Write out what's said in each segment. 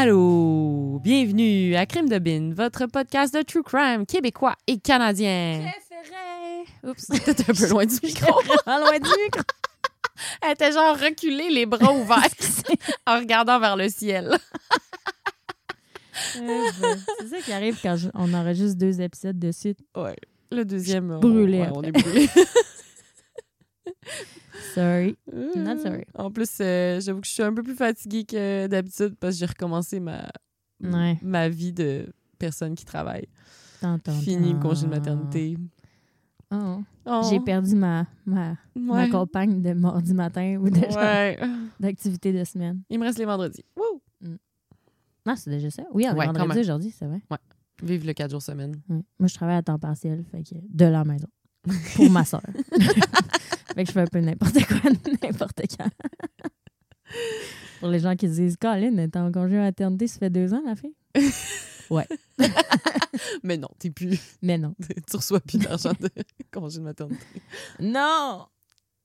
Allô, bienvenue à Crime de Bin, votre podcast de true crime québécois et canadien. Préféré. Oups, t'étais un peu loin du micro. Vraiment loin du micro. Elle était genre reculée, les bras ouverts, en regardant vers le ciel. C'est ça qui arrive quand je- on enregistre deux épisodes de suite. Ouais. Le deuxième, on, Brûlé ouais, on est brûlé. Sorry. Not sorry. En plus, euh, j'avoue que je suis un peu plus fatiguée que d'habitude parce que j'ai recommencé ma, Ouais. ma vie de personne qui travaille. Tant, tant, Fini le congé de maternité. Oh. Oh. J'ai perdu ma, ma, ma Ouais. compagne de mardi matin ou de Ouais. d'activité de semaine. Il me reste les vendredis. Wouh! Non, c'est déjà ça. Oui, on est Ouais, vendredi aujourd'hui, c'est vrai. Vive le 4 jours semaine. Ouais. Moi, je travaille à temps partiel, fait que de la maison. Pour ma soeur. Fait que je fais un peu n'importe quoi, n'importe quand. Pour les gens qui se disent, Colin, t'es en congé maternité, ça fait deux ans, la fille? Mais non, t'es plus. Mais non. tu reçois plus d'argent de congé de maternité. Non!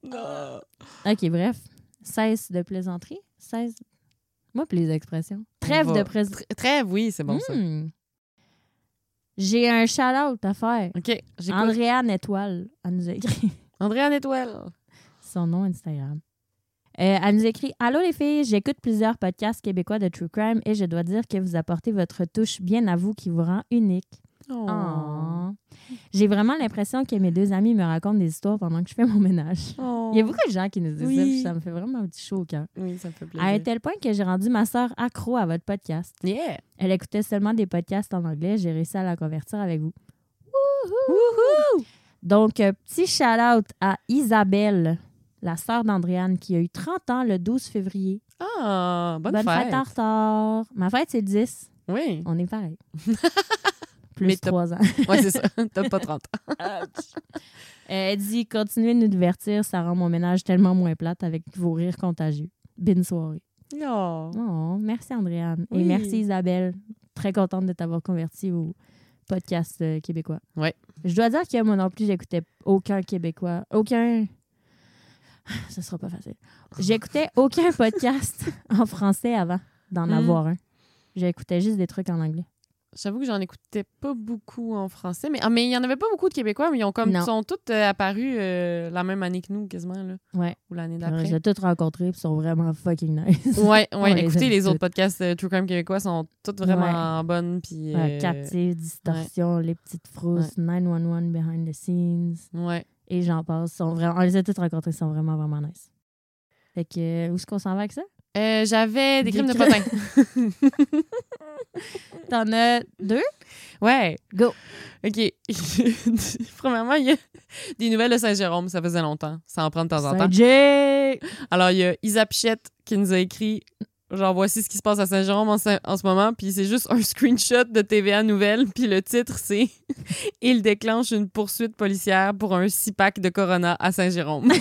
Non! OK, bref. Cesse de plaisanterie. Cesse. Moi, puis les expressions. Trêve de plaisanterie. Trêve, oui, c'est bon ça. Hmm. J'ai un shout-out à faire. OK. Andréane Étoile, elle nous a écrit Andréane Étoile. son nom Instagram. Euh, elle nous écrit Allô les filles, j'écoute plusieurs podcasts québécois de True Crime et je dois dire que vous apportez votre touche bien à vous qui vous rend unique. Oh. Oh. J'ai vraiment l'impression que mes deux amis me racontent des histoires pendant que je fais mon ménage. Oh. Il y a beaucoup de gens qui nous disent ça, puis ça me fait vraiment un petit chaud au cœur. Oui, ça me fait À un plaisir. tel point que j'ai rendu ma sœur accro à votre podcast. Yeah! Elle écoutait seulement des podcasts en anglais. J'ai réussi à la convertir avec vous. Wouhou! Donc, euh, petit shout-out à Isabelle, la sœur d'Andréane, qui a eu 30 ans le 12 février. Ah, bonne, fête. fête. en retard. Ma fête, c'est le 10. Oui. On est pareil. Mais Plus t'as- 3 ans. Ouais, c'est ça. T'as pas 30 ans. Elle dit Continuez de nous divertir, ça rend mon ménage tellement moins plate avec vos rires contagieux. Bonne soirée. Non. Oh, merci Andréane. Oui. Et merci Isabelle. Très contente de t'avoir converti au podcast euh, québécois. Ouais. Je dois dire que moi non plus, j'écoutais aucun québécois. Aucun. Ça sera pas facile. J'écoutais aucun podcast en français avant d'en Mm. avoir un. J'écoutais juste des trucs en anglais. J'avoue que j'en écoutais pas beaucoup en français. Mais, ah, mais il y en avait pas beaucoup de Québécois, mais ils ont comme sont tous euh, apparus euh, la même année que nous, quasiment, là. Ouais. Ou l'année d'après. J'ai tous rencontrés ils sont vraiment fucking nice. Ouais, ouais. Écoutez, les autres toutes. podcasts euh, True Crime québécois sont toutes vraiment bonnes. Puis, Ouais, Captive, Distorsion, Les Petites Frousses, 911 Behind the Scenes. Ouais. Et j'en passe. Sont vraiment, on les a tous rencontrés, ils sont vraiment, vraiment nice. Fait que, où est-ce qu'on s'en va avec ça? Euh, J'avais des Des crimes de crimes. potin. T'en as deux? ouais. Go. OK. Premièrement, il y a des nouvelles de Saint-Jérôme. Ça faisait longtemps. Ça en prend de temps en temps. Alors, il y a Isa Pichette qui nous a écrit genre voici ce qui se passe à Saint-Jérôme en, ce- en ce moment puis c'est juste un screenshot de TVA Nouvelles puis le titre c'est il déclenche une poursuite policière pour un six pack de Corona à Saint-Jérôme.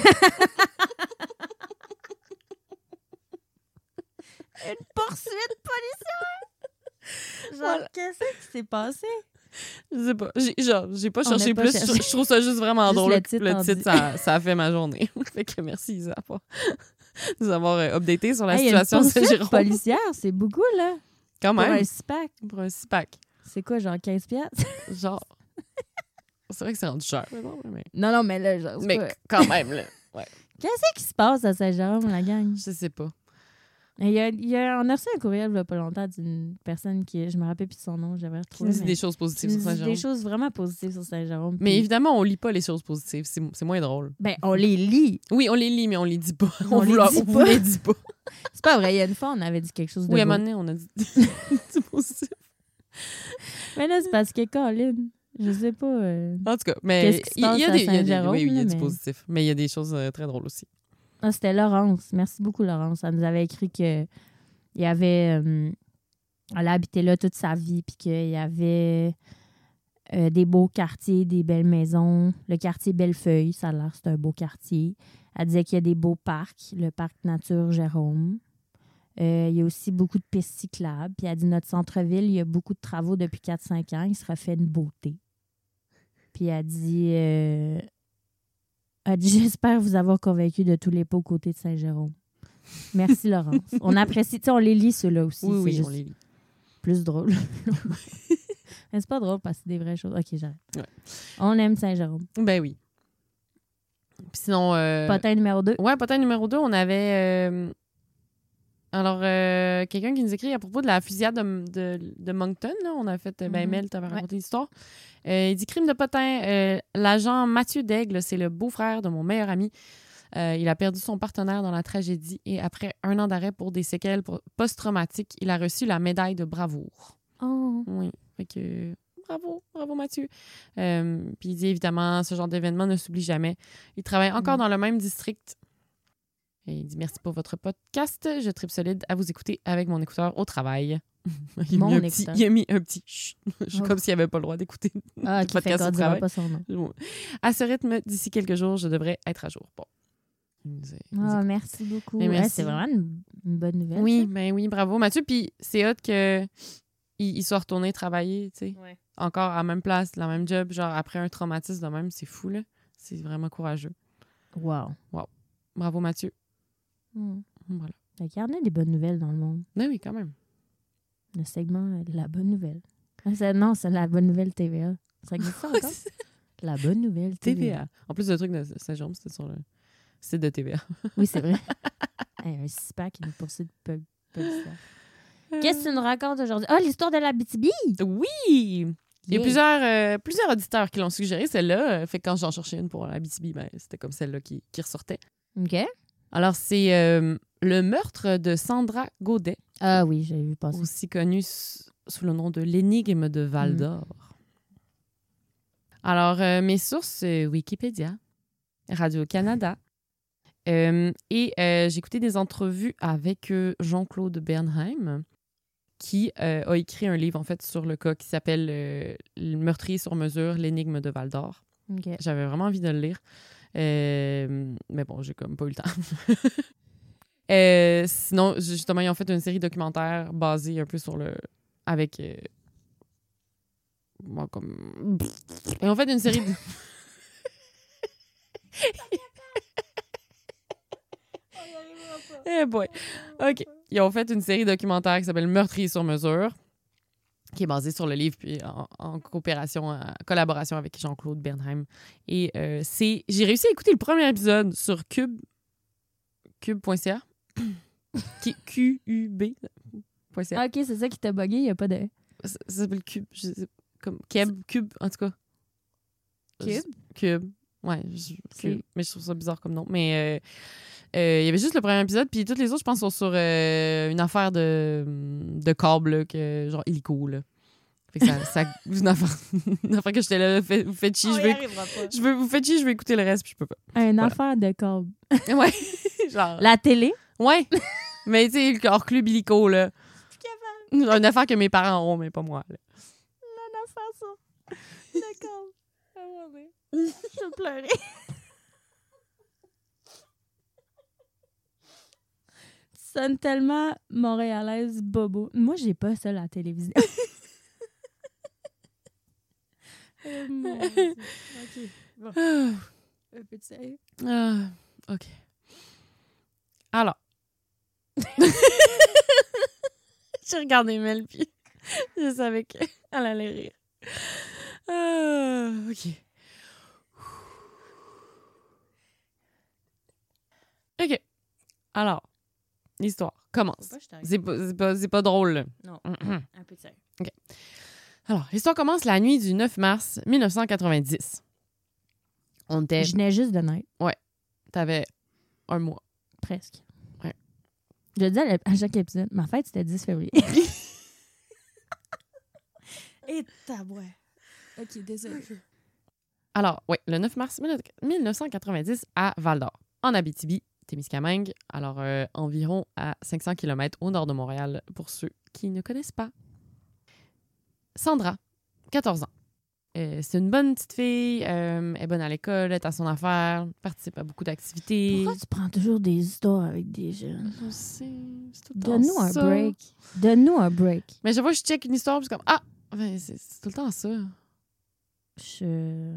Une poursuite policière! Genre, Voilà. qu'est-ce qui s'est passé? Je sais pas, j'ai genre j'ai pas On cherché pas plus, cherché. je, je trouve ça juste vraiment Juste drôle. le titre ça, ça a fait ma journée. fait que merci Isa pour nous avoir euh, updaté sur la Hey, situation de poursuite Saint-Jérôme. policière, c'est beaucoup, là. Quand Pour même, un six-pack. pour un six pack. C'est quoi, genre 15 piastres? Genre c'est vrai que c'est rendu cher, mais bon, mais, Non, non, mais là, genre, mais pas- quand même là. Qu'est-ce qui se passe à Saint-Jérôme, la gang? Je sais pas. Il y a, il y a, on a reçu un courriel il y a pas longtemps d'une personne qui, je me rappelle plus de son nom, j'avais Qui retrouvé. nous dit des choses qui positives sur Saint-Jérôme. des choses vraiment positives sur Saint-Jérôme. Mais évidemment, on lit pas les choses positives. C'est c'est moins drôle. ben, on les lit. Oui, on les lit, mais on les dit pas. On On, les dit on pas. les dit pas. C'est pas vrai, il y a une fois, on avait dit quelque chose de Oui, à un moment donné, on a dit c'est positif. Mais là, c'est parce que Colin, je sais pas. euh, En tout cas, mais qui il y, a des, il y a des- Saint-Jérôme, oui, oui, il y a du positif. Mais il y a des choses euh, très drôles aussi. Ah, c'était Laurence. Merci beaucoup, Laurence. Elle nous avait écrit que il avait. euh, elle a habité là toute sa vie, puis qu'il y avait euh, des beaux quartiers, des belles maisons. Le quartier Bellefeuille, ça a l'air, c'est un beau quartier. Elle disait qu'il y a des beaux parcs, le parc Nature Jérôme. Euh, il y a aussi beaucoup de pistes cyclables. Puis elle dit notre centre-ville, il y a beaucoup de travaux depuis 4-5 ans. Il se refait une beauté. Puis elle dit elle dit J'espère vous avoir convaincu de tous les pots côté de Saint-Jérôme. Merci, Laurence. On apprécie. Tu sais, on les lit, ceux-là aussi. Oui, oui, on les lit. plus drôle. Mais c'est pas drôle parce que c'est des vraies choses. OK, j'arrête. Ouais. On aime Saint-Jérôme. Ben oui. Puis sinon. euh, Potin numéro 2. Ouais, potin numéro 2, on avait. euh, Alors, euh, quelqu'un qui nous écrit à propos de la fusillade de, de, de Moncton. Là, on a fait. euh, Ben, Mhm. Mel, t'avais Ouais. raconté l'histoire. Euh, il dit crime de potin. euh, L'agent Mathieu Daigle, c'est le beau-frère de mon meilleur ami. Il a perdu son partenaire dans la tragédie et après un an d'arrêt pour des séquelles post-traumatiques, il a reçu la médaille de bravoure. Oh. Oui. Fait que bravo, bravo Mathieu. Euh, puis il dit évidemment, ce genre d'événement ne s'oublie jamais. Il travaille encore Mm. dans le même district. Et il dit merci pour votre podcast. Je tripe solide à vous écouter avec mon écouteur au travail. il, a Mon mis un petit, écouteur. il a mis un petit chut, Oh. comme s'il avait pas le droit d'écouter. Ah, le fait podcast au travail. pas son nom. À ce rythme, d'ici quelques jours, je devrais être à jour. Bon. A- a Ah, merci beaucoup. Mais Ouais, merci. c'est vraiment une, une bonne nouvelle. Oui, ça. ben oui, bravo Mathieu. Puis c'est hot que il, il soit retourné travailler, tu sais. Encore à la même place, la même job, genre après un traumatisme de même, c'est fou, là. C'est vraiment courageux. Wow. Bravo Mathieu. Hmm. Voilà. Fait qu'il y en a des bonnes nouvelles dans le monde. Ben oui, quand même. Le segment euh, La bonne nouvelle. Ah, non, c'est la bonne nouvelle TVA. Ça existe ça encore? La bonne nouvelle TVA. TVA. En plus, le truc de Saint-Jean, c'était sur le site de TVA. Oui, c'est vrai. Hey, un six-pack qui nous poursuit de pub- publicitaire. Qu'est-ce que tu nous racontes aujourd'hui? Ah, l'histoire de la BTB! Oui! Il y a plusieurs, euh, plusieurs auditeurs qui l'ont suggéré, celle-là. Euh, Fait que quand j'en cherchais une pour la BTB, ben, c'était comme celle-là qui, qui ressortait. OK. Alors, c'est euh, le meurtre de Sandra Godet, Ah oui, j'avais vu passer. aussi connue sous le nom de l'énigme de Val d'Or. Alors, euh, mes sources, euh, Wikipédia, Radio-Canada. Euh, et j'ai écouté des entrevues avec Jean-Claude Bernheim, qui a écrit un livre, en fait, sur le cas qui s'appelle Le meurtrier sur mesure, l'énigme de Val d'Or. J'avais vraiment envie de le lire. Euh, mais bon, j'ai comme pas eu le temps. Euh, sinon, justement, ils ont fait une série documentaire basée un peu sur le. avec. euh, moi, comme. Ils ont fait une série. de- Eh boy. OK. Ils ont fait une série documentaire qui s'appelle Meurtrier sur mesure, qui est basée sur le livre, puis en, en coopération, en collaboration avec Jean-Claude Bernheim. Et euh, c'est. J'ai réussi à écouter le premier épisode sur Cube. Cube.ca. Qui- Q-U-B.ca. Ah, OK, c'est ça qui t'a bugué, il n'y a pas de... Ça, ça s'appelle Cube. Je sais- comme Keb, Cube, en tout cas. Cube? Cube. Ouais, je, Cube. mais je trouve ça bizarre comme nom. Mais euh, euh, il y avait juste le premier épisode, puis toutes les autres, je pense, sont sur euh, une affaire de, de câble, là, que, genre hélico. Là. Fait que ça, ça- une, affaire, une affaire que j'étais là, fait- vous faites chier, je vais, je veux, vous faites chier, je vais écouter le reste, puis je peux pas. Une Voilà. affaire de câble. Ouais, genre. La télé? Ouais. mais tu sais, le hors club illico, là. Une affaire que mes parents ont, mais pas moi. là. Une affaire, ça. D'accord. Je vais pleurer. Tu sonnes tellement montréalaise bobo. Moi, j'ai pas ça, la télévision. Oh, mon Dieu. OK. Bon. Un peu de sérieux. Ah, OK. Alors. J'ai regardé Mel, puis je savais qu'elle allait rire. Ah, OK. OK. Alors, l'histoire commence. C'est pas, pas, c'est pas drôle. là. Non, un peu de sérieux. Alors, l'histoire commence la nuit du 9 mars 1990. On était. Je venais juste de naître, T'avais un mois. presque. Ouais. Je le dis à, chaque épisode, ma fête, c'était 10 février. Et tabouais. OK, désolé. Alors, oui, le 9 mars 1990 à Val d'Or, en Abitibi, Témiscamingue. Alors, euh, environ à 500 km au nord de Montréal, pour ceux qui ne connaissent pas. Sandra, 14 ans. Euh, c'est une bonne petite fille, euh, elle est bonne à l'école, elle est à son affaire, participe à beaucoup d'activités. Pourquoi tu prends toujours des histoires avec des jeunes? Je sais, c'est tout le temps Donne-nous un ça. break. Donne-nous un break. Mais chaque fois que je check une histoire, je suis comme Ah, ben, c'est c'est tout le temps ça. Je...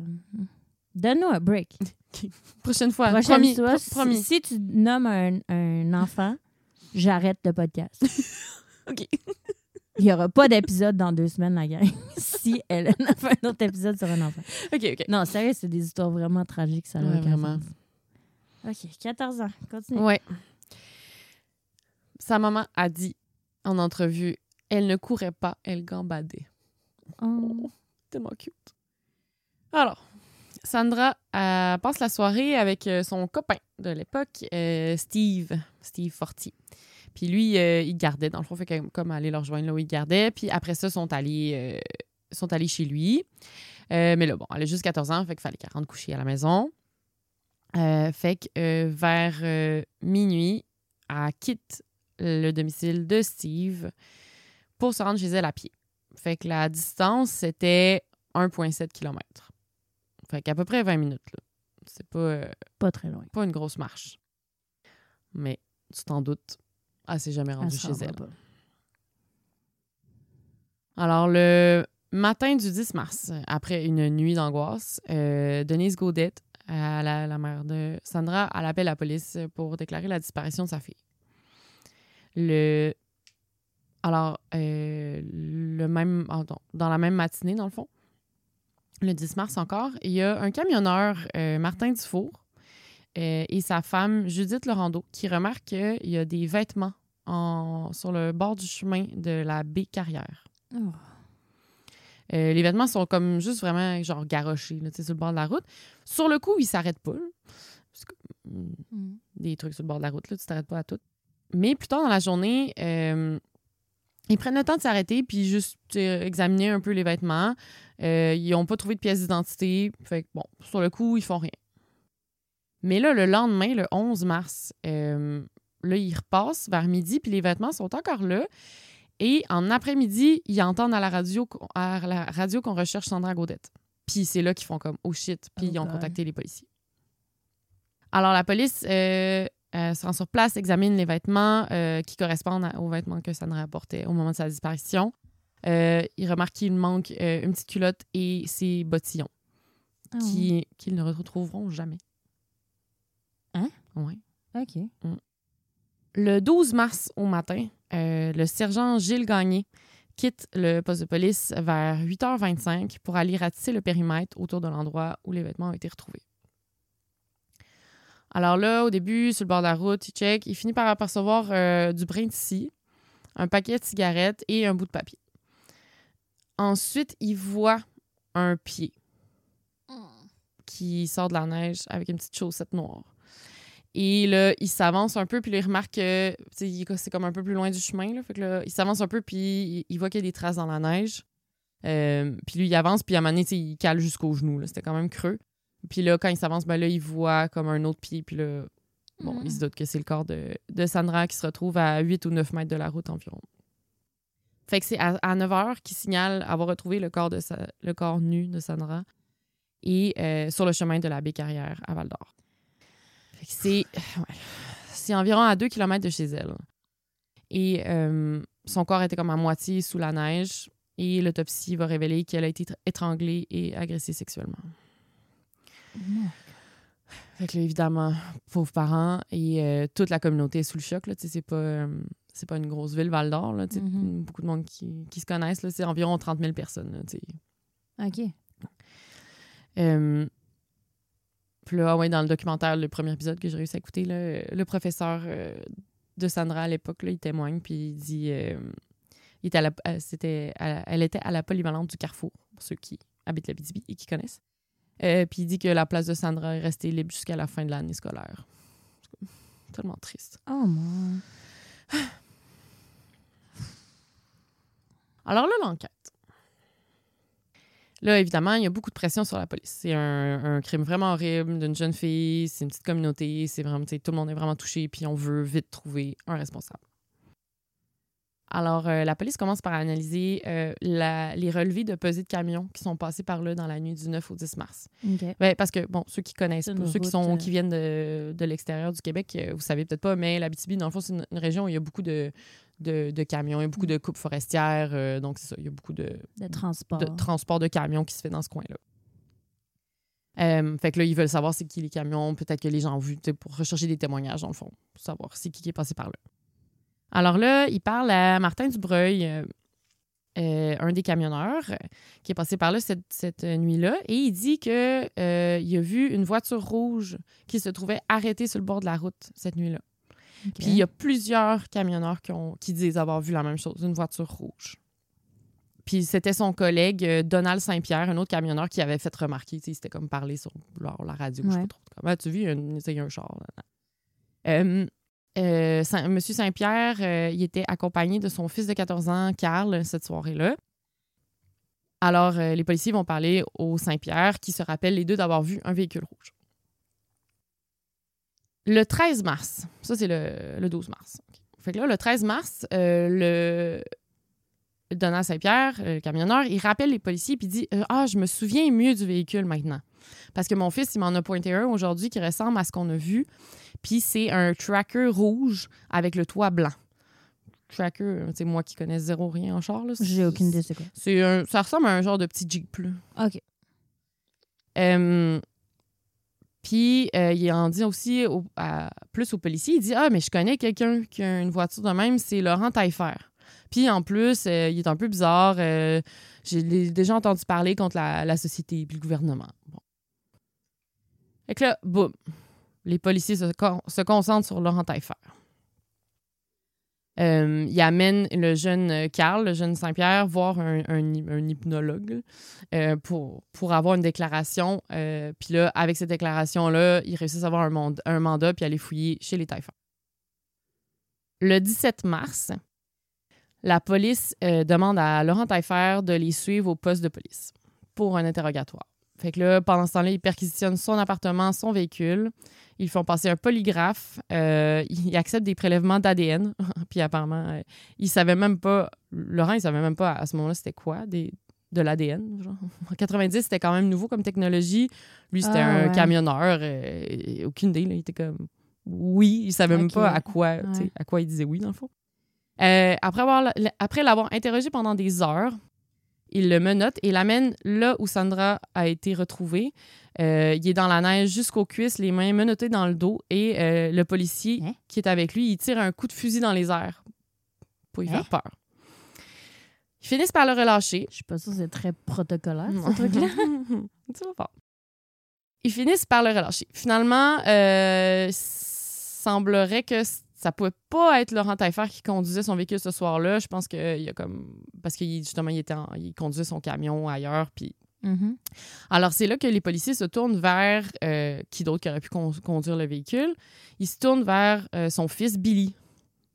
Donne-nous un break. Prochaine fois, Prochaine promis. fois, pro- si- promis. Si, tu nommes un, un enfant, j'arrête le podcast. OK. Il n'y aura pas d'épisode dans deux semaines, la gang. si elle a fait un autre épisode sur un enfant. OK, OK. Non, sérieux, c'est des histoires vraiment tragiques, ça. Ouais, vraiment. sens. OK, 14 ans. Continue. Ouais. Sa maman a dit en entrevue elle ne courait pas, elle gambadait. Oh. Tellement cute. Alors, Sandra elle passe la soirée avec euh, son copain de l'époque, euh, Steve, Steve Forti. Puis lui, euh, il gardait, dans le fond, fait que- comme aller leur rejoindre là où il gardait. Puis après ça, sont allés, euh, sont allés chez lui. Euh, mais là, bon, elle a juste 14 ans, fait qu'il fallait qu'elle rentre coucher à la maison. Euh, fait que euh, vers euh, minuit, elle quitte le domicile de Steve pour se rendre chez elle à pied. Fait que la distance, c'était 1,7 km. Fait qu'à peu près 20 minutes. là. C'est pas, euh, Pas très loin. pas une grosse marche. Mais tu t'en doutes, elle s'est jamais rendue Elle chez elle. pas. Alors, le matin du 10 mars, après une nuit d'angoisse, euh, Denise Gaudette, à la, la mère de Sandra, elle appelle la police pour déclarer la disparition de sa fille. Le... Alors, euh, le même... ah, dans la même matinée, dans le fond, le 10 mars encore, il y a un camionneur, euh, Martin Dufour, euh, et sa femme, Judith Laurando, qui remarque qu'il y a des vêtements en- sur le bord du chemin de la baie Carrière. Oh. Euh, les vêtements sont comme juste vraiment genre garochés là, tu sais, sur le bord de la route. Sur le coup, ils s'arrêtent pas. que, mm, Mm. des trucs sur le bord de la route, là, tu t'arrêtes pas à tout. Mais plus tard dans la journée, euh, ils prennent le temps de s'arrêter puis juste examiner un peu les vêtements. Euh, ils n'ont pas trouvé de pièce d'identité. Fait que, bon, sur le coup, ils font rien. Mais là, le lendemain, le 11 mars, euh, là, ils repassent vers midi, puis les vêtements sont encore là. Et en après-midi, ils entendent à la radio, à la radio qu'on recherche Sandra Gaudette. Puis c'est là qu'ils font comme « Oh shit », puis Oh ils ont God. contacté les policiers. Alors, la police euh, euh, se rend sur place, examine les vêtements euh, qui correspondent à- aux vêtements que Sandra portait au moment de sa disparition. Euh, ils remarquent qu'il manque une petite culotte et ses bottillons Ah qui- qu'ils ne retrouveront jamais. Hein? Ouais. OK. Le 12 mars au matin, le sergent Gilles Gagné quitte le poste de police vers 8h25 pour aller ratisser le périmètre autour de l'endroit où les vêtements ont été retrouvés. Alors là, au début, sur le bord de la route, il check. Il finit par apercevoir euh, du brin de scie, un paquet de cigarettes et un bout de papier. Ensuite, il voit un pied qui sort de la neige avec une petite chaussette noire. Et là, il s'avance un peu, puis là, il remarque que c'est comme un peu plus loin du chemin. Là, fait que là, il s'avance un peu, puis il, voit qu'il y a des traces dans la neige. Euh, puis lui, il avance, puis à un moment donné, il cale jusqu'au genou. C'était quand même creux. Puis là, quand il s'avance, ben là, il voit comme un autre pied, puis là, bon, il se doute que c'est le corps de, de Sandra qui se retrouve à 8 ou 9 mètres de la route environ. Fait que c'est à, à 9 heures qu'il signale avoir retrouvé le corps, de sa- le corps nu de Sandra et euh, sur le chemin de la baie Carrière à Val d'Or. Fait que c'est ouais, environ à 2 km de chez elle. Et euh, son corps était comme à moitié sous la neige et l'autopsie va révéler qu'elle a été tr- étranglée et agressée sexuellement. Fait que là, évidemment, pauvres parents et euh, toute la communauté est sous le choc. Là, c'est pas, euh, c'est pas une grosse ville, Val d'Or. là, Mhm. Beaucoup de monde qui, qui se connaissent. là, C'est environ 30 000 personnes. là. OK. Euh, puis là, ah ouais, dans le documentaire, le premier épisode que j'ai réussi à écouter, là, le professeur euh, de Sandra à l'époque, là, il témoigne, puis il dit... il était à la, c'était à la- elle était à la polyvalente du Carrefour, pour ceux qui habitent la BTB et qui connaissent. Euh, puis il dit que la place de Sandra est restée libre jusqu'à la fin de l'année scolaire. Tellement triste. Oh, mon. Alors là, l'enquête. Là, évidemment, il y a beaucoup de pression sur la police. C'est un, un crime vraiment horrible d'une jeune fille, c'est une petite communauté, c'est vraiment, tout le monde est vraiment touché, puis on veut vite trouver un responsable. Alors, euh, la police commence par analyser euh, la- les relevés de pesée de camions qui sont passés par là dans la nuit du 9 au 10 mars. Ben, parce que, bon, ceux qui connaissent pas, ceux qui, sont, euh, qui viennent de, de l'extérieur du Québec, euh, vous savez peut-être pas, mais la BTB, dans le fond, c'est une, une région où il y a beaucoup de, de, de camions, il y a beaucoup de coupes forestières, euh, donc c'est ça, il y a beaucoup de, De transport. de transport de camions qui se fait dans ce coin-là. Euh, fait que là, ils veulent savoir c'est qui les camions, peut-être que les gens ont vu, pour rechercher des témoignages, dans le fond, pour savoir c'est qui qui est passé par là. Alors là, il parle à Martin Dubreuil, euh, euh, un des camionneurs, euh, qui est passé par là cette, cette nuit-là, et il dit que euh, il a vu une voiture rouge qui se trouvait arrêtée sur le bord de la route cette nuit-là. Puis il y a plusieurs camionneurs qui, ont, qui disent avoir vu la même chose, une voiture rouge. Puis c'était son collègue Donald Saint-Pierre, un autre camionneur, qui avait fait remarquer, tu sais, c'était comme parler sur la radio, je sais Ouais. pas trop. Ah, tu vu, il y a un, il char. là. Euh, euh, Saint- Monsieur Saint-Pierre, euh, était accompagné de son fils de 14 ans, Carl, cette soirée-là. Alors, euh, les policiers vont parler au Saint-Pierre, qui se rappelle les deux d'avoir vu un véhicule rouge. Le 13 mars, ça c'est le, le 12 mars. Le 13 mars, le Donald Saint-Pierre, le camionneur, il rappelle les policiers puis dit Ah, je me souviens mieux du véhicule maintenant. Parce que mon fils, il m'en a pointé un aujourd'hui qui ressemble à ce qu'on a vu. Puis c'est un tracker rouge avec le toit blanc. Tracker, c'est moi qui connais zéro rien en char. là. J'ai aucune idée c'est quoi. C'est un, ça ressemble à un genre de petit Jeep. là. OK. Euh, puis, euh, il en dit aussi au- à- plus aux policiers. Il dit Ah, mais je connais quelqu'un qui a une voiture de même, c'est Laurent Taillefer. Puis, en plus, euh, il est un peu bizarre. euh, J'ai déjà entendu parler contre la, la société puis le gouvernement. Bon. Fait que là, boum, les policiers se, con- se concentrent sur Laurent Taillefer. Euh, il amène le jeune euh, Carl, le jeune Saint-Pierre, voir un, un hy- un hypnologue euh, pour, avoir une déclaration. Euh, puis là, avec cette déclaration-là, ils réussissent à avoir un, mand- un mandat puis aller fouiller chez les Taillefer. Le 17 mars, la police demande à Laurent Taillefer de les suivre au poste de police pour un interrogatoire. Fait que là, pendant ce temps-là, ils perquisitionnent son appartement, son véhicule. Ils font passer un polygraphe. Euh, ils acceptent des prélèvements d'ADN. Puis apparemment, euh, ils savaient même pas... Laurent, il savait même pas à ce moment-là c'était quoi, des, de l'ADN. En 90, c'était quand même nouveau comme technologie. Lui, c'était Ah, un ouais. camionneur. euh, aucune idée. Là. Il était comme... Oui, il savait même pas à quoi, Ouais. à quoi il disait oui, dans le fond. Euh, après avoir- après l'avoir interrogé pendant des heures, il le menotte et l'amène là où Sandra a été retrouvée. Euh, il est dans la neige jusqu'aux cuisses, les mains menottées dans le dos, et euh, le policier Hein? qui est avec lui, il tire un coup de fusil dans les airs pour lui Hein? faire peur. Ils finissent par le relâcher. Je suis pas sûre que c'est très protocolaire, Non. ce truc-là. Tu vas voir. Ils finissent par le relâcher. Finalement, euh, semblerait que ça pouvait pas être Laurent Taillefer qui conduisait son véhicule ce soir-là. Je pense qu'il y a comme parce qu'il justement il était en- il conduisait son camion ailleurs puis Mhm. alors, c'est là que les policiers se tournent vers euh, qui d'autre qui aurait pu con- conduire le véhicule? Ils se tournent vers euh, son fils Billy.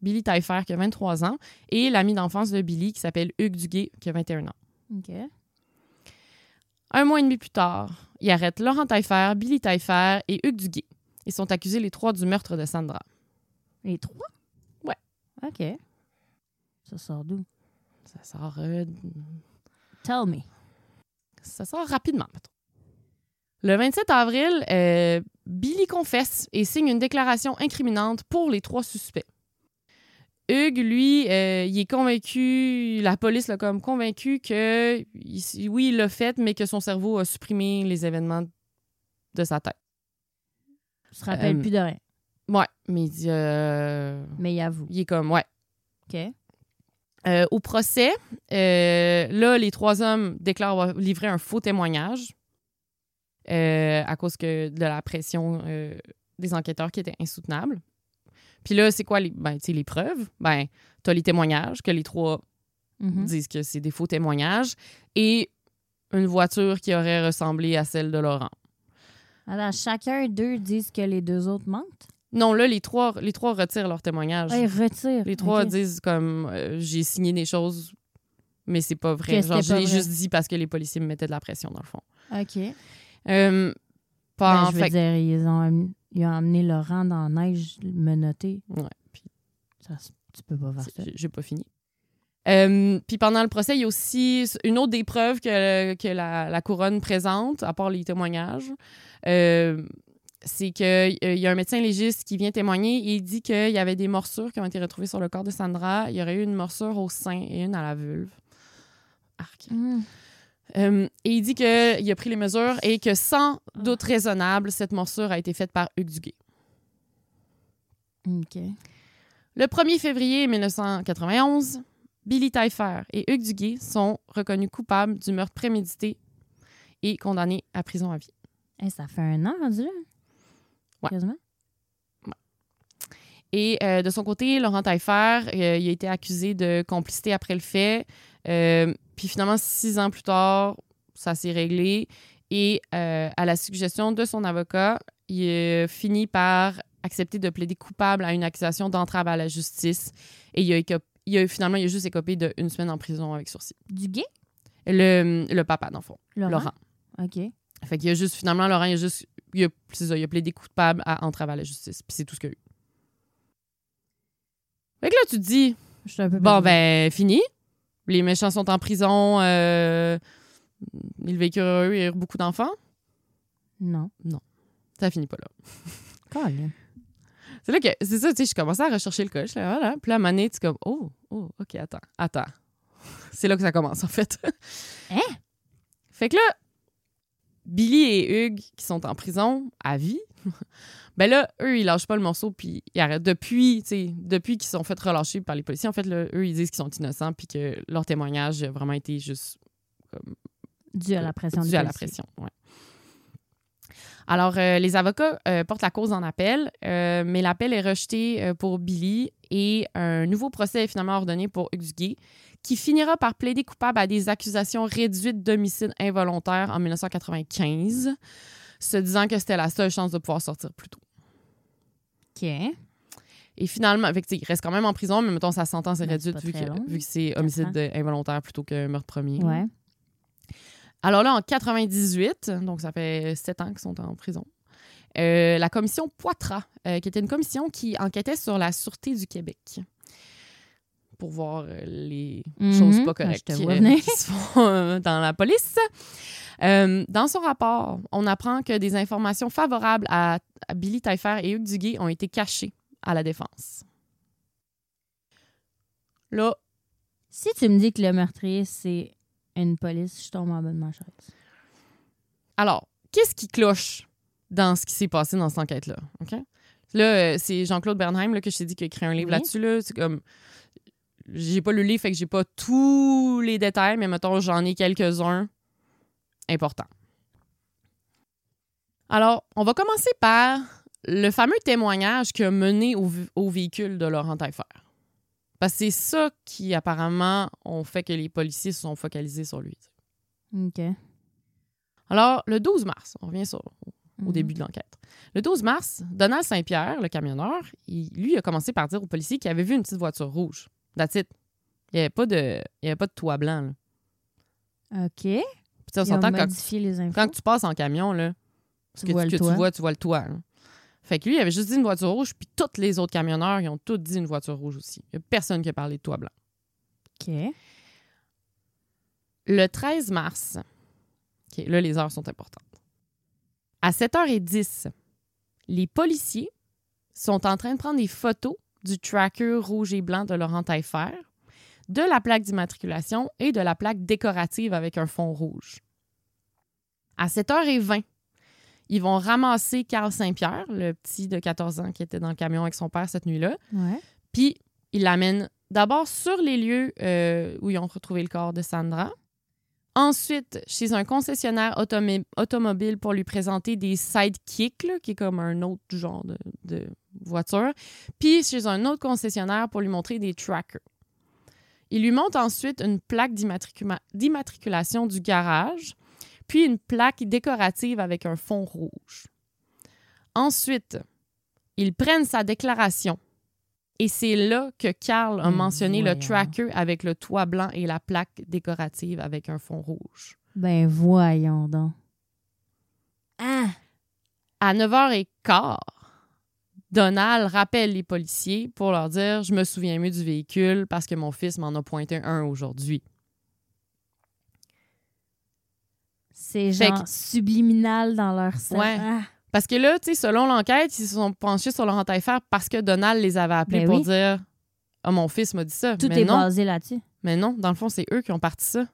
Billy Taillefer, qui a 23 ans, et l'ami d'enfance de Billy, qui s'appelle Hugues Duguay, qui a 21 ans. Un mois et demi plus tard, ils arrêtent Laurent Taillefer, Billy Taillefer et Hugues Duguay. Ils sont accusés les trois du meurtre de Sandra. Les trois? Ouais. OK. Ça sort d'où? Ça sort, euh, Tell me. ça sort rapidement, mettons. Le 27 avril, euh, Billy confesse et signe une déclaration incriminante pour les trois suspects. Hugues, lui, euh, il est convaincu, la police l'a comme convaincu que, il- oui, il l'a fait, mais que son cerveau a supprimé les événements de sa tête. Je se rappelle Euh, plus de rien. Ouais, mais il dit, euh, Mais il avoue. il est comme, ouais. OK. Euh, au procès, euh, là, les trois hommes déclarent avoir livré un faux témoignage à cause que de la pression des enquêteurs qui était insoutenable. Puis là, c'est quoi les, ben, les preuves? Ben, t'as les témoignages, que les trois Mhm. disent que c'est des faux témoignages, et une voiture qui aurait ressemblé à celle de Laurent. Alors, chacun d'eux disent que les deux autres mentent? Non, là, les trois, les trois retirent leur témoignage. Ils retirent. Les trois disent comme euh, j'ai signé des choses, mais c'est pas vrai. Genre, je l'ai juste dit parce que les policiers me mettaient de la pression, dans le fond. OK. Euh, pas Ben, en je veux fait. dire, ils ont, ils ont amené Laurent dans la neige menotté. Ouais, puis Ça, tu peux pas faire ça. j'ai- j'ai pas fini. Euh, puis pendant le procès, il y a aussi une autre des preuves que, que la, la couronne présente, à part les témoignages. Euh, c'est qu'il y a un médecin légiste qui vient témoigner et il dit qu'il y avait des morsures qui ont été retrouvées sur le corps de Sandra. Il y aurait eu une morsure au sein et une à la vulve. Arc. Mhm. Euh, et il dit qu'il a pris les mesures et que sans doute raisonnable, cette morsure a été faite par Hugues Duguay. OK. Le 1er février 1991, Billy Taillefer et Hugues Duguay sont reconnus coupables du meurtre prémédité et condamnés à prison à vie. Eh, ça fait un an rendu Ouais. Et euh, de son côté, Laurent Taillefer, euh, il a été accusé de complicité après le fait. Euh, puis finalement, six ans plus tard, ça s'est réglé. Et à la suggestion de son avocat, il a fini par accepter de plaider coupable à une accusation d'entrave à la justice. Et il a, il a- finalement, il a juste écopé d'une semaine en prison avec sursis. Du gay? Le, le papa, dans le fond. Laurent? Laurent. OK. Fait qu'il a juste, finalement, Laurent, il a juste, il a, c'est ça, il a plaidé coupable à entrave à la justice. Puis c'est tout ce qu'il a eu. Fait que là, tu te dis, Je suis un peu bon, ben, fini. Les méchants sont en prison. Euh, ils vécurent heureux, il y a eu beaucoup d'enfants. Non. Ça finit pas là. C'est là que, c'est ça, tu sais, je commençais à rechercher le suis là, voilà. Puis là, à un moment donné, tu es comme, oh, oh, OK, attends, attends. C'est là que ça commence, en fait. Hein? Fait que là, Billy et Hugues, qui sont en prison à vie, ben là, eux, ils lâchent pas le morceau, puis ils arrêtent. Depuis, depuis qu'ils sont fait relâcher par les policiers, en fait, là, eux, ils disent qu'ils sont innocents, puis que leur témoignage a vraiment été juste Dû à la pression dû à la pression. ouais. Alors, euh, les avocats euh, portent la cause en appel, euh, mais l'appel est rejeté pour Billy et un nouveau procès est finalement ordonné pour Hugues qui finira par plaider coupable à des accusations réduites d'homicide involontaire en 1995, se disant que c'était la seule chance de pouvoir sortir plus tôt. OK. Et finalement, avec, il reste quand même en prison, mais mettons, sa sentence est Ben, réduite vu que, long. vu que c'est homicide involontaire plutôt que meurtre premier. Ouais. Alors là, en 98, donc ça fait sept ans qu'ils sont en prison, euh, la commission Poitras, euh, qui était une commission qui enquêtait sur la sûreté du Québec pour voir euh, les Mhm. choses pas Ah, correctes te vois euh, qui se font dans la police. Dans son rapport, on apprend que des informations favorables à, à Billy Taillefer et Hugues Duguay ont été cachées à la défense. Là, Si tu me dis que le meurtrier, c'est une police, je tombe en bas de ma chaise. Alors, qu'est-ce qui cloche dans ce qui s'est passé dans cette enquête-là? OK? Là, euh, c'est Jean-Claude Bernheim là, que je t'ai dit qui a écrit un livre Oui. là-dessus. Là. C'est comme. J'ai pas lu le livre, fait que j'ai pas tous les détails, mais mettons, j'en ai quelques-uns importants. Alors, on va commencer par le fameux témoignage qui a mené au, au véhicule de Laurent Taillefer. Parce que c'est ça qui, apparemment, ont fait que les policiers se sont focalisés sur lui. OK. Alors, le 12 mars, on revient sur, au Mhm. début de l'enquête. Le 12 mars, Donald Saint-Pierre, le camionneur, il- lui a commencé par dire aux policiers qu'il avait vu une petite voiture rouge. That's it. Il n'y avait, pas de- il y avait pas de toit blanc. là. OK. Puis, on s'entend quand, modifié les infos. quand tu passes en camion, là, ce que, tu, que vois, tu vois le toit. là. Fait que lui, il avait juste dit une voiture rouge, puis tous les autres camionneurs, ils ont tous dit une voiture rouge aussi. Il n'y a personne qui a parlé de toit blanc. OK. Le 13 mars, OK, là, les heures sont importantes. À 7h10, les policiers sont en train de prendre des photos du tracker rouge et blanc de Laurent Taillefer, de la plaque d'immatriculation et de la plaque décorative avec un fond rouge. À 7h20, ils vont ramasser Carl Saint-Pierre, le petit de 14 ans qui était dans le camion avec son père cette nuit-là, Ouais. puis ils l'amènent d'abord sur les lieux euh, où ils ont retrouvé le corps de Sandra. Ensuite, chez un concessionnaire automobile pour lui présenter des sidekicks, là, qui est comme un autre genre de, de voiture. Puis chez un autre concessionnaire pour lui montrer des trackers. Il lui montre ensuite une plaque d'immatriculation du garage, puis une plaque décorative avec un fond rouge. Ensuite, ils prennent sa déclaration. Et c'est là que Carl a Hmm, mentionné le tracker avec le toit blanc et la plaque décorative avec un fond rouge. Ben voyons donc. Ah! À 9h15, Donald rappelle les policiers pour leur dire Je me souviens mieux du véhicule parce que mon fils m'en a pointé un aujourd'hui. C'est genre que- subliminal dans leur sang. Ouais. Ah, Parce que là, tu sais, selon l'enquête, ils se sont penchés sur leur entaille-fer parce que Donald les avait appelés Ben pour oui. dire Ah, mon fils m'a dit ça. tout mais est non, basé là-dessus. mais non, dans le fond, c'est eux qui ont parti ça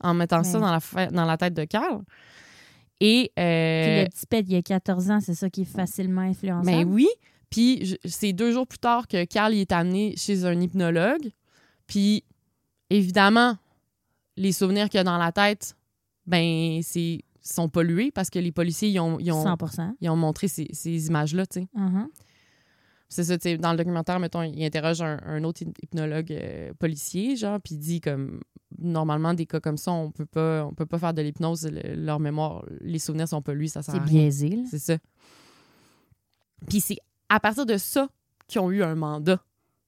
en mettant ça Mais- dans la, fa- dans la tête de Carl. Et. euh, Puis le petit pet, il y a 14 ans, c'est ça qui est facilement influençable. Ben oui. Puis c'est deux jours plus tard que Carl y est amené chez un hypnologue. Puis évidemment, les souvenirs qu'il a dans la tête, ben c'est sont pollués parce que les policiers ils ont, ils ont, 100 ils ont montré ces, ces images-là, tu sais. Mhm. C'est ça, tu sais, dans le documentaire, mettons, il interroge un, un autre hypnologue euh, policier, genre, puis il dit comme normalement des cas comme ça, on peut pas on peut pas faire de l'hypnose, le- leur mémoire, les souvenirs sont pollués, ça sert C'est à rien. biaisé. là. C'est ça. Puis c'est à partir de ça qu'ils ont eu un mandat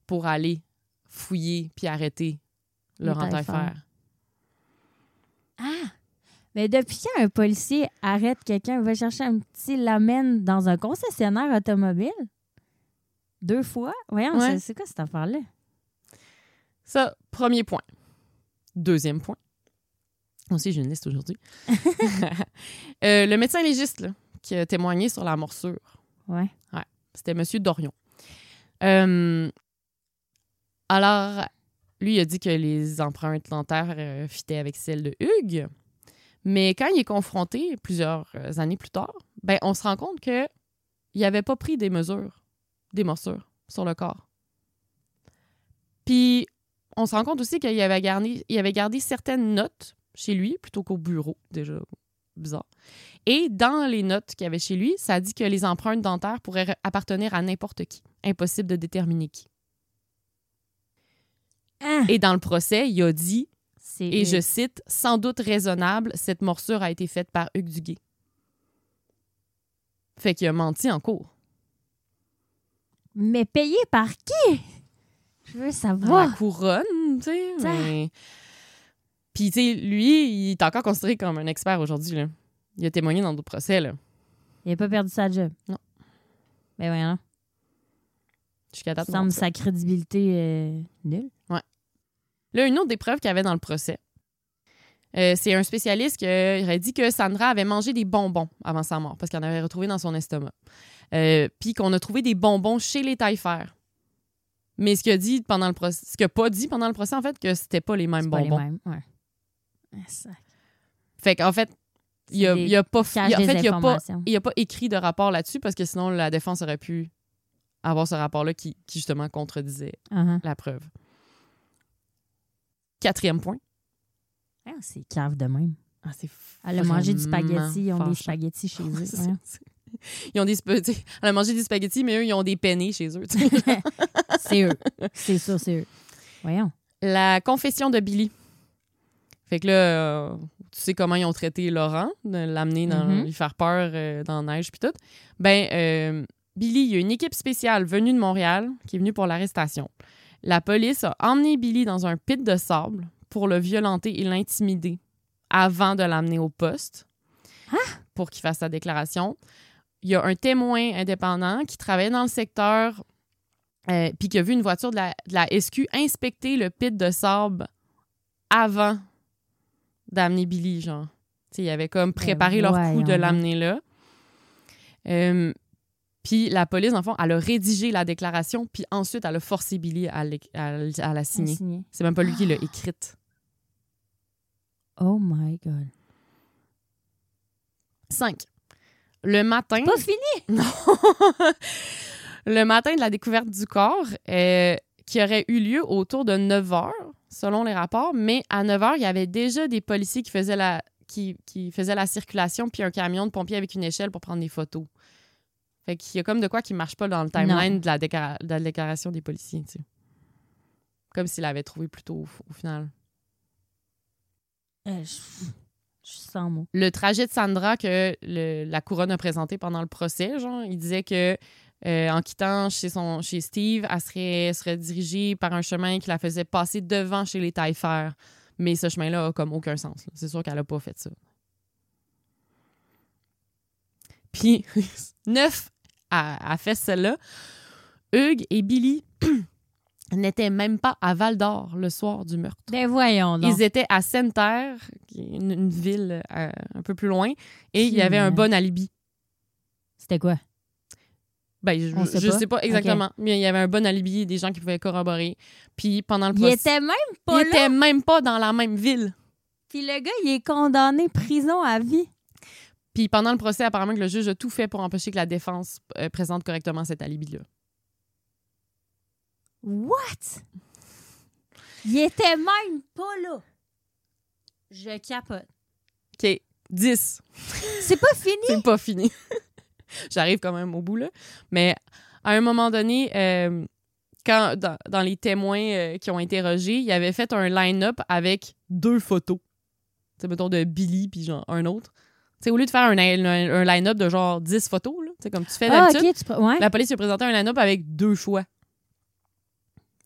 pour aller fouiller puis arrêter leur Le entaille-fer. taille-fer. Ah! Mais depuis quand un policier arrête quelqu'un, va chercher un petit l'amène dans un concessionnaire automobile? Deux fois? Voyons, Ouais. c'est- quoi cette affaire-là? Ça, premier point. Deuxième point. Moi aussi, j'ai une liste aujourd'hui. Euh, le médecin légiste là, qui a témoigné sur la morsure, Ouais. c'était M. Dorion. Euh, alors, lui, il a dit que les empreintes dentaires euh, fitaient avec celles de Hugues. Mais quand il est confronté, plusieurs euh, années plus tard, ben, on se rend compte qu'il n'avait pas pris des mesures, des morsures sur le corps. Puis, on se rend compte aussi qu'il avait gardé, il avait gardé certaines notes chez lui plutôt qu'au bureau, déjà bizarre. Et dans les notes qu'il y avait chez lui, ça dit que les empreintes dentaires pourraient appartenir à n'importe qui. Impossible de déterminer qui. Ah! Et dans le procès, il a dit, et je cite, sans doute raisonnable, cette morsure a été faite par Hugues Duguay. Fait qu'il a menti en cours. Mais payé par qui? Je veux savoir. La couronne, tu sais. Mais- Puis, tu sais, lui, il est encore considéré comme un expert aujourd'hui. là. Il a témoigné dans d'autres procès. Là. Il n'a pas perdu sa job. Non. Ben voyons. Jusqu'à date, semble sa crédibilité euh, nulle. Là, une autre des preuves qu'il y avait dans le procès, euh, c'est un spécialiste qui aurait dit que Sandra avait mangé des bonbons avant sa mort parce qu'elle en avait retrouvé dans son estomac. Euh, Puis qu'on a trouvé des bonbons chez les tailleferres. Mais ce qu'il a dit pendant le procès, ce qu'il a pas dit pendant le procès, en fait, que c'était pas les mêmes C'est pas les bonbons. mêmes. Ouais. Ah, ça. Fait qu'en fait, il a, il a pas, a- en fait, il a pas, informations. il a pas écrit de rapport là-dessus parce que sinon la défense aurait pu avoir ce rapport-là qui, qui justement contredisait Uh-huh. la preuve. Quatrième point. Ah, c'est cave de même. Ah, c'est Elle a mangé du spaghetti. Ils ont des spaghettis chez eux. Ouais, c'est- Voyons. c'est- Ils ont des Elle a mangé des spaghettis, mais eux, ils ont des penne chez eux. C'est eux. C'est ça, c'est eux. Voyons. La confession de Billy. Fait que là, euh, tu sais comment ils ont traité Laurent, de l'amener dans Mhm. lui faire peur euh, dans la neige puis tout. Ben, euh, Billy, il y a une équipe spéciale venue de Montréal qui est venue pour l'arrestation. La police a emmené Billy dans un pit de sable pour le violenter et l'intimider avant de l'amener au poste pour qu'il fasse sa déclaration. Il y a un témoin indépendant qui travaillait dans le secteur euh, puis qui a vu une voiture de la, de la SQ inspecter le pit de sable avant d'amener Billy, genre. Tu sais, il avait comme préparé leur coup de l'amener là. Euh, puis la police, en fond, elle a rédigé la déclaration, puis ensuite, elle a forcé Billy à, la signer. C'est même pas lui qui l'a écrite. Oh my God. 5. Le matin... Pas fini? Non. le matin de la découverte du corps, euh, qui aurait eu lieu autour de 9 heures, selon les rapports, mais à 9 heures, il y avait déjà des policiers qui faisaient la, qui, qui faisaient la circulation, puis un camion de pompiers avec une échelle pour prendre des photos. Fait qu'il y a comme de quoi qui marche pas dans le timeline de la, déclara- de la déclaration des policiers, tu sais. Comme s'il l'avait trouvé plus tôt, au, au final. Euh, je... je suis sans mots. le trajet de Sandra que le- la couronne a présenté pendant le procès, genre, il disait que euh, en quittant chez, son, chez Steve, elle serait, serait dirigée par un chemin qui la faisait passer devant chez les Taillefer. Mais ce chemin-là a comme aucun sens. C'est sûr qu'elle a pas fait ça. Puis, neuf a, a fait celle-là. Hugues et Billy n'étaient même pas à Val d'Or le soir du meurtre. Ben voyons donc. Ils étaient à Sainte-Terre, qui est une, une ville euh, un peu plus loin, et il y avait un Hmm. bon alibi. C'était quoi? Ben, je, je pas? sais pas exactement, mais il y avait un bon alibi, des gens qui pouvaient corroborer. Puis pendant le Il était même il pas là. était même pas dans la même ville. Puis le gars, il est condamné prison à vie. Puis pendant le procès, apparemment que le juge a tout fait pour empêcher que la défense euh, présente correctement cet alibi-là. What? Il était même pas là. Je capote. OK, 10. C'est pas fini? C'est pas fini. J'arrive quand même au bout, là. Mais à un moment donné, euh, quand, dans, dans les témoins euh, qui ont interrogé, il avait fait un line-up avec deux photos. Tu sais, mettons, de Billy puis genre un autre. Sais, au lieu de faire un, un- un line-up de genre 10 photos, là, tu sais, comme tu fais Ah, d'habitude, ok, tu... pre- Ouais. la police a présenté un line-up avec deux choix.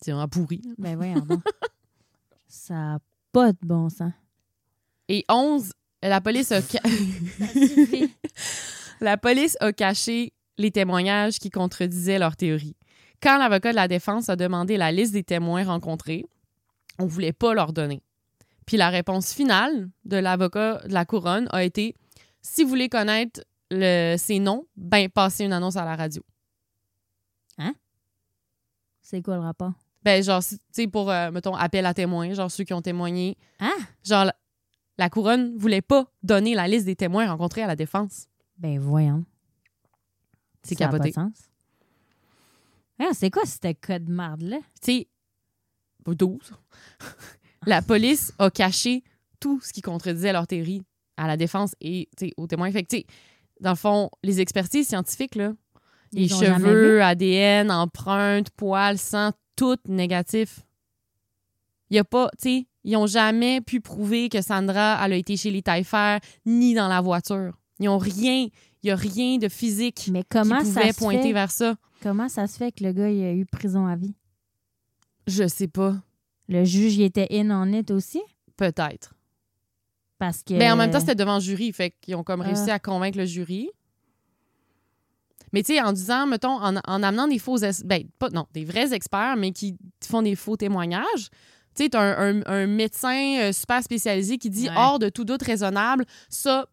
C'est vraiment pourri. là. Ben voyons donc. Ça a pas de bon sens. Et 11, la police a... ca-. La police a caché les témoignages qui contredisaient leur théorie. Quand l'avocat de la défense a demandé la liste des témoins rencontrés, on ne voulait pas leur donner. Puis la réponse finale de l'avocat de la couronne a été si vous voulez connaître le, ces noms, ben passez une annonce à la radio. C'est quoi le rapport? Ben genre tu sais pour euh, mettons appel à témoins, genre ceux qui ont témoigné, Ah! genre la, la couronne voulait pas donner la liste des témoins rencontrés à la défense. Ben voyons. C'est Ça a capoté. Pas de sens. Ah, c'est quoi ce code marde-là? tu sais, 12. la police a caché tout ce qui contredisait leur théorie à la défense et aux témoins. Fait que, dans le fond, les expertises scientifiques, là, les Ils cheveux, ADN, empreintes, poils, sang, tout négatif. Il y a pas, tu sais, ils ont jamais pu prouver que Sandra, elle a été chez les Taillefer ni dans la voiture. Ils ont rien, il y a rien de physique Mais qui comment ça pouvait pointer fait? vers ça. Comment ça se fait que le gars il a eu prison à vie? Je sais pas. Le juge il était in on it aussi? Peut-être. Parce que. Mais en même temps, c'était devant le jury. Fait qu'ils ont comme réussi Ah. à convaincre le jury. Mais tu sais, en disant, mettons, en, en amenant des faux... es- Ben, pas, non, des vrais experts, mais qui font des faux témoignages. Tu sais, un, un- un médecin euh, super spécialisé qui dit, Ouais. hors de tout doute raisonnable, ça,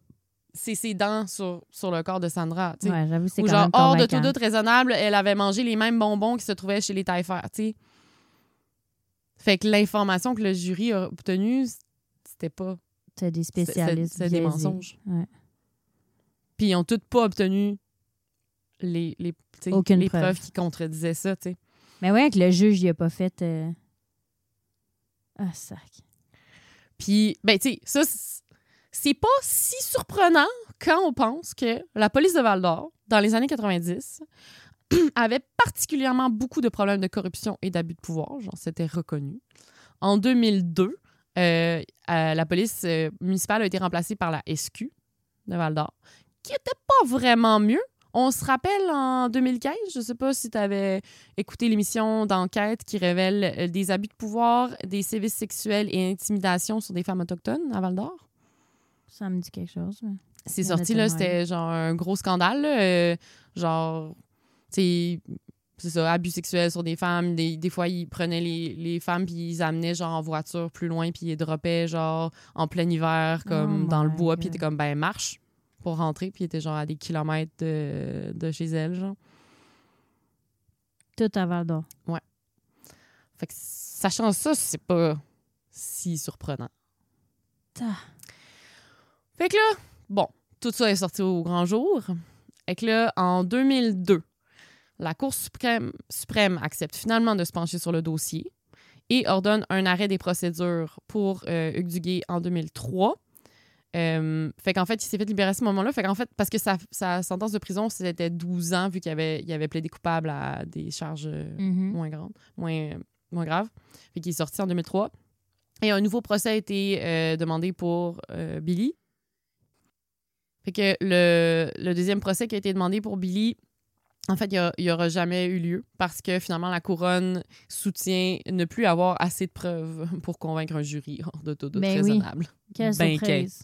c'est ses dents sur, sur le corps de Sandra. Ouais, j'avoue, c'est Ou quand genre, même hors de tout doute raisonnable, elle avait mangé les mêmes bonbons qui se trouvaient chez les Taillefer, tu sais. Fait que l'information que le jury a obtenue, c'était pas... C'est des spécialistes. C'est des mensonges. Ouais. Puis ils ont toutes pas obtenu les, les, Aucune les preuve. preuves qui contredisaient ça, tu sais. Mais ouais, que le juge il a pas fait. euh, Ah, sac. Puis, ben, tu sais, ça, c'est- c'est pas si surprenant quand on pense que la police de Val d'Or, dans les années 90, avait particulièrement beaucoup de problèmes de corruption et d'abus de pouvoir. Genre, c'était reconnu. En 2002, euh, la police euh, municipale a été remplacée par la SQ de Val d'Or, qui était pas vraiment mieux. On se rappelle en 2015, je sais pas si tu avais écouté l'émission d'enquête qui révèle euh, des abus de pouvoir, des sévices sexuels et intimidations sur des femmes autochtones à Val d'Or. Ça me dit quelque chose. mais- C'est sorti, là, c'était genre un gros scandale. là, euh, genre, sais, c'est ça, abus sexuels sur des femmes. Des, des fois, ils prenaient les, les femmes puis ils amenaient genre en voiture plus loin puis ils droppaient genre en plein hiver comme Oh dans le bois puis ils étaient comme ben marche pour rentrer puis ils étaient genre à des kilomètres de, de chez elles genre. Tout à Val d'Or. Fait que sachant ça, c'est pas si surprenant. Ta. Fait que là, bon, tout ça est sorti au grand jour. Fait que là, en 2002, la Cour suprême, suprême accepte finalement de se pencher sur le dossier et ordonne un arrêt des procédures pour euh, Hugues Duguay en 2003. Euh, fait qu'en fait, il s'est fait libérer à ce moment-là. Fait qu'en fait, parce que sa, sa sentence de prison, c'était 12 ans, vu qu'il avait, il avait plaidé coupable à des charges Mhm. moins grandes, moins, moins graves. Fait qu'il est sorti en 2003. Et un nouveau procès a été euh, demandé pour euh, Billy. Fait que le, le deuxième procès qui a été demandé pour Billy, en fait, il n'y aura jamais eu lieu parce que finalement, la couronne soutient ne plus avoir assez de preuves pour convaincre un jury hors de tout doute Ben oui. raisonnable. Quelle Ben, surprise.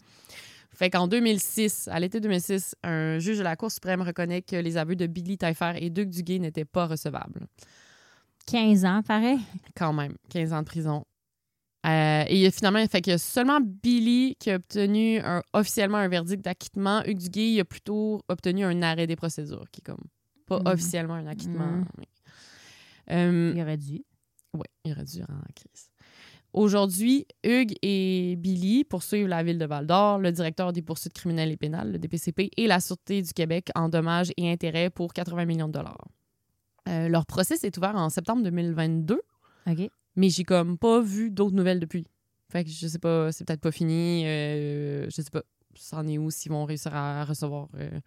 Fait qu'en 2006, à l'été 2006, un juge de la Cour suprême reconnaît que les aveux de Billy Taillefer et Duc Duguay n'étaient pas recevables. 15 ans, pareil. Quand même, 15 ans de prison. Euh, et finalement, fait que seulement Billy qui a obtenu un- officiellement un verdict d'acquittement. Hugues Duguay a plutôt obtenu un arrêt des procédures, qui est comme pas Mhm. officiellement un acquittement. Mais- Euh, Il aurait dû. oui, il aurait dû en crise. Aujourd'hui, Hugues et Billy poursuivent la ville de Val-d'Or, le directeur des poursuites criminelles et pénales, le DPCP, et la Sûreté du Québec en dommages et intérêts pour 80 millions de dollars. Euh, leur procès s'est ouvert en septembre 2022, OK. mais j'ai comme pas vu d'autres nouvelles depuis. Fait que je sais pas, c'est peut-être pas fini. euh, je sais pas, c'en est où, s'ils vont réussir à recevoir euh,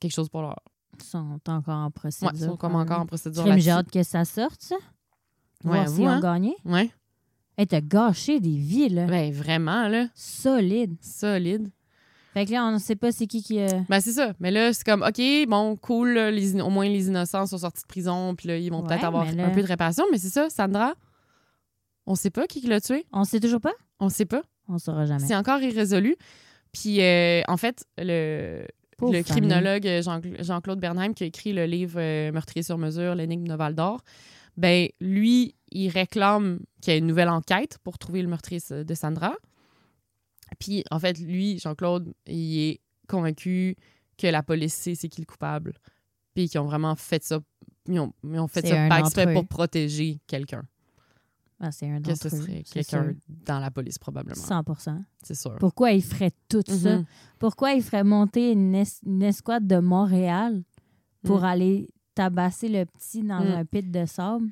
quelque chose pour leur. Sont encore en procédure. Ouais, ils sont comme encore en procédure. J'ai hâte que ça sorte, ça. Ouais, Voir vous, s'ils ont hein? gagné. Ouais, Hey, t'as gâché des vies, là. ben vraiment, là, Solide. solide. Fait que là, on ne sait pas c'est qui qui... euh, Ben, c'est ça. Mais là, c'est comme, OK, bon, cool, là, les au moins les innocents sont sortis de prison, puis là, ils vont Ouais, peut-être avoir là- un peu de réparation. Mais c'est ça, Sandra, on sait pas qui l'a tué. On sait toujours pas? On sait pas. On saura jamais. C'est encore irrésolu. Puis, euh, en fait, le, Pauvre le criminologue euh, Jean- Jean-Claude Bernheim, qui a écrit le livre euh, Meurtrier sur mesure, l'énigme de Val d'Or, ben, lui, il réclame qu'il y ait une nouvelle enquête pour trouver le meurtrier de Sandra. Puis, en fait, lui, Jean-Claude, il est convaincu que la police sait c'est qui le coupable. Puis qu'ils ont vraiment fait ça. Ils ont, ils ont fait ça exprès eux. pour protéger quelqu'un. Ah, c'est un Que ce serait quelqu'un dans la police, probablement. 100% C'est sûr. Pourquoi il ferait tout ça? Mhm. Pourquoi il ferait monter une, es- une escouade de Montréal pour Mm. aller tabasser le petit dans Mm. un pit de sable?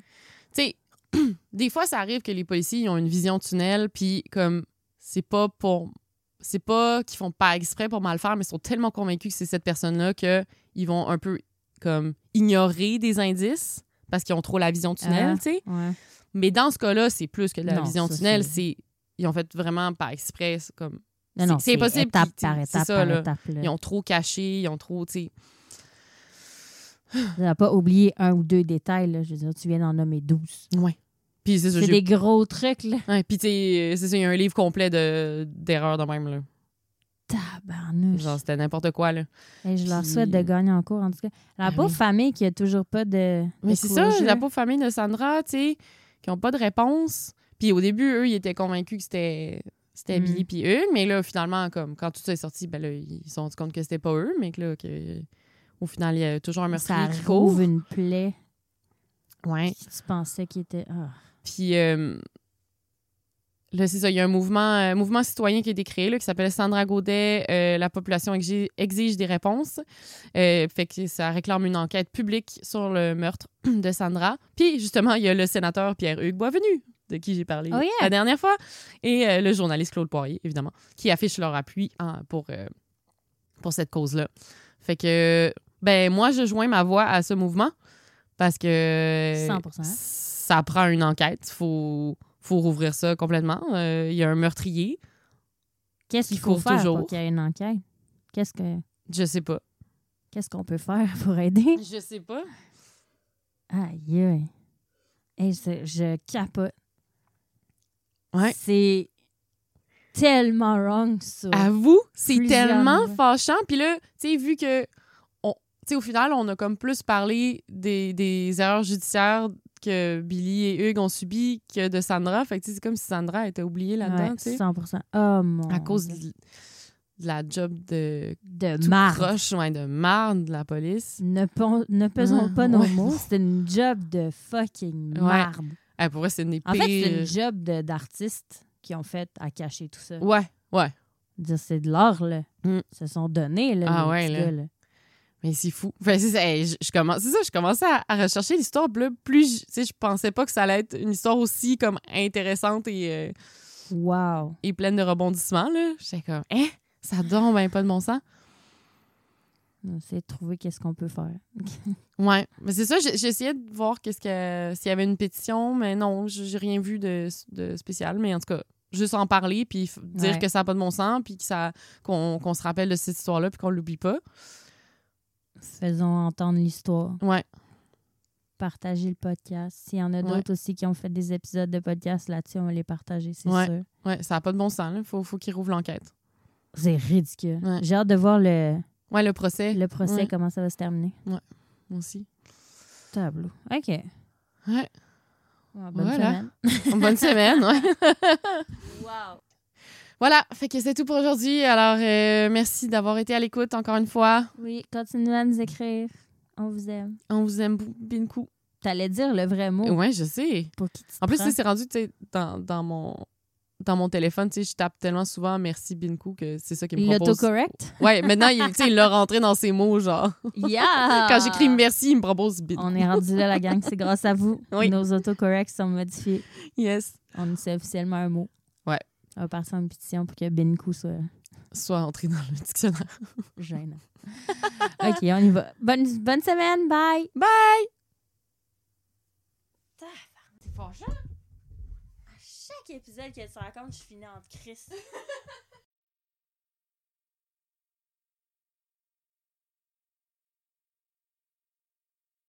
tu sais, des fois, ça arrive que les policiers ils ont une vision tunnel, puis comme c'est pas pour. C'est pas qu'ils font pas exprès pour mal faire, mais ils sont tellement convaincus que c'est cette personne-là qu'ils vont un peu comme ignorer des indices parce qu'ils ont trop la vision tunnel, Ah. tu sais. Ouais. Mais dans ce cas-là, c'est plus que de la Non, vision ça, tunnel, c'est-. Ils ont fait vraiment par exprès, comme. Non, non, C'est- impossible Étape par c'est étape ça, par là. étape. là. Ils ont trop caché, ils ont trop, tu sais. Pas oublié un ou deux détails. Là. Je veux dire, tu viens d'en nommer 12. Ouais. Puis c'est ça, C'est j'ai- des gros trucs. là. Ouais, puis tu sais, c'est ça, il y a un livre complet de- d'erreurs de même, là. Tabarnouche. Genre, c'était n'importe quoi, là. Et je leur souhaite de gagner en cours, en tout cas. La Ben pauvre oui. famille qui a toujours pas de. Mais c'est ça, la pauvre famille de Sandra, tu sais, qui n'ont pas de réponse. Puis au début, eux, ils étaient convaincus que c'était c'était Mm. Billy puis eux, mais là, finalement, comme quand tout ça est sorti, ben là, ils se sont rendus compte que c'était pas eux, mais que là, que, au final, il y a toujours un Ça meurtrier qui court. rouvre une plaie. Ouais. qui Tu pensais qu'il était. Ah. Puis euh, là, c'est ça, il y a un mouvement, un mouvement citoyen qui a été créé là, qui s'appelle Sandra Gaudet, euh, La population exige, exige des réponses. Euh, fait que ça réclame une enquête publique sur le meurtre de Sandra. Puis justement, il y a le sénateur Pierre-Hugues Boisvenu, de qui j'ai parlé Oh yeah! la dernière fois, et euh, le journaliste Claude Poirier, évidemment, qui affichent leur appui hein, pour, euh, pour cette cause-là. Fait que, ben, moi, je joins ma voix à ce mouvement parce que 100%. ça prend une enquête. Faut, faut rouvrir ça complètement. Euh, Il y a un meurtrier. Qu'est-ce qu'il Qui faut faire toujours. pour qu'il y ait une enquête? Qu'est-ce que Je sais pas. qu'est-ce qu'on peut faire pour aider? Je sais pas. Aïe, aïe. Hey, je, je capote. Ouais. C'est tellement wrong, ça. Avoue, c'est Plusieurs tellement fâchant. Puis là, tu sais, vu que, on, tu sais, au final, on a comme plus parlé des, des erreurs judiciaires que Billy et Hugues ont subies que de Sandra. Fait que c'est comme si Sandra était oubliée là-dedans, Ouais, tu sais. 100 Oh mon À cause de, de la job de de marde. croche, ouais, de marde de la police. Ne, pon- ne pesons Ah, pas nos ouais. mots. C'est une job de fucking Ouais. marde. Ah, pour vrai, c'est une En fait, c'est une job de- d'artistes qui ont fait à cacher tout ça. Ouais, ouais. Dire, C'est de l'art, là. Mm. Ils se sont donnés, là, Ah les ouais, petits là. gars, là. Mais c'est fou. Enfin, c'est ça, hey, je, je commence, ça, je commençais à, à rechercher l'histoire. Plus, je- tu sais, je pensais pas que ça allait être une histoire aussi comme intéressante et, euh, Wow. et pleine de rebondissements. Là, j'étais comme, hein, ça donne ben pas de bon sens. On essaie de trouver qu'est-ce qu'on peut faire. Ouais, mais c'est ça. J'essayais de voir qu'est-ce que s'il y avait une pétition, mais non, j'ai rien vu de, de spécial. Mais en tout cas, juste en parler puis dire Ouais. que ça n'a pas de bon sens puis qu'on se rappelle de cette histoire-là puis qu'on l'oublie pas. Faisons entendre l'histoire. Ouais, Partagez le podcast. S'il y en a Ouais. d'autres aussi qui ont fait des épisodes de podcast là-dessus, on va les partager, c'est Ouais. sûr. ouais, ça n'a pas de bon sens. Il faut, faut qu'ils rouvrent l'enquête. C'est ridicule. Ouais. J'ai hâte de voir le, Ouais, le procès. le procès, Ouais. comment ça va se terminer. Moi aussi. Tableau. OK. Ouais. Ouais, bonne Voilà. semaine. Bonne semaine, ouais. Wow. Voilà, fait que c'est tout pour aujourd'hui. Alors, euh, merci d'avoir été à l'écoute encore une fois. Oui, continuez à nous écrire. On vous aime. On vous aime bou- bien coup. T'allais dire le vrai mot Ouais, je sais. pour qui En plus, c'est rendu, dans, dans mon dans mon téléphone, tu sais, je tape tellement souvent merci Binku que c'est ça qui me propose. L'autocorrect? Ouais, maintenant, il, il l'a rentré dans ses mots, genre. Yeah! Quand j'écris merci, il me propose Binku. On est rendu là, la gang. C'est grâce à vous. Oui. Nos autocorrects sont modifiés. Yes. On sait officiellement un mot. On va partir en pétition pour que Benku soit Soit entré dans le dictionnaire. gênant. OK, on y va. Bonne, bonne semaine. Bye! Bye! C'est fâchant. À chaque épisode qu'elle se raconte, je finis en crise.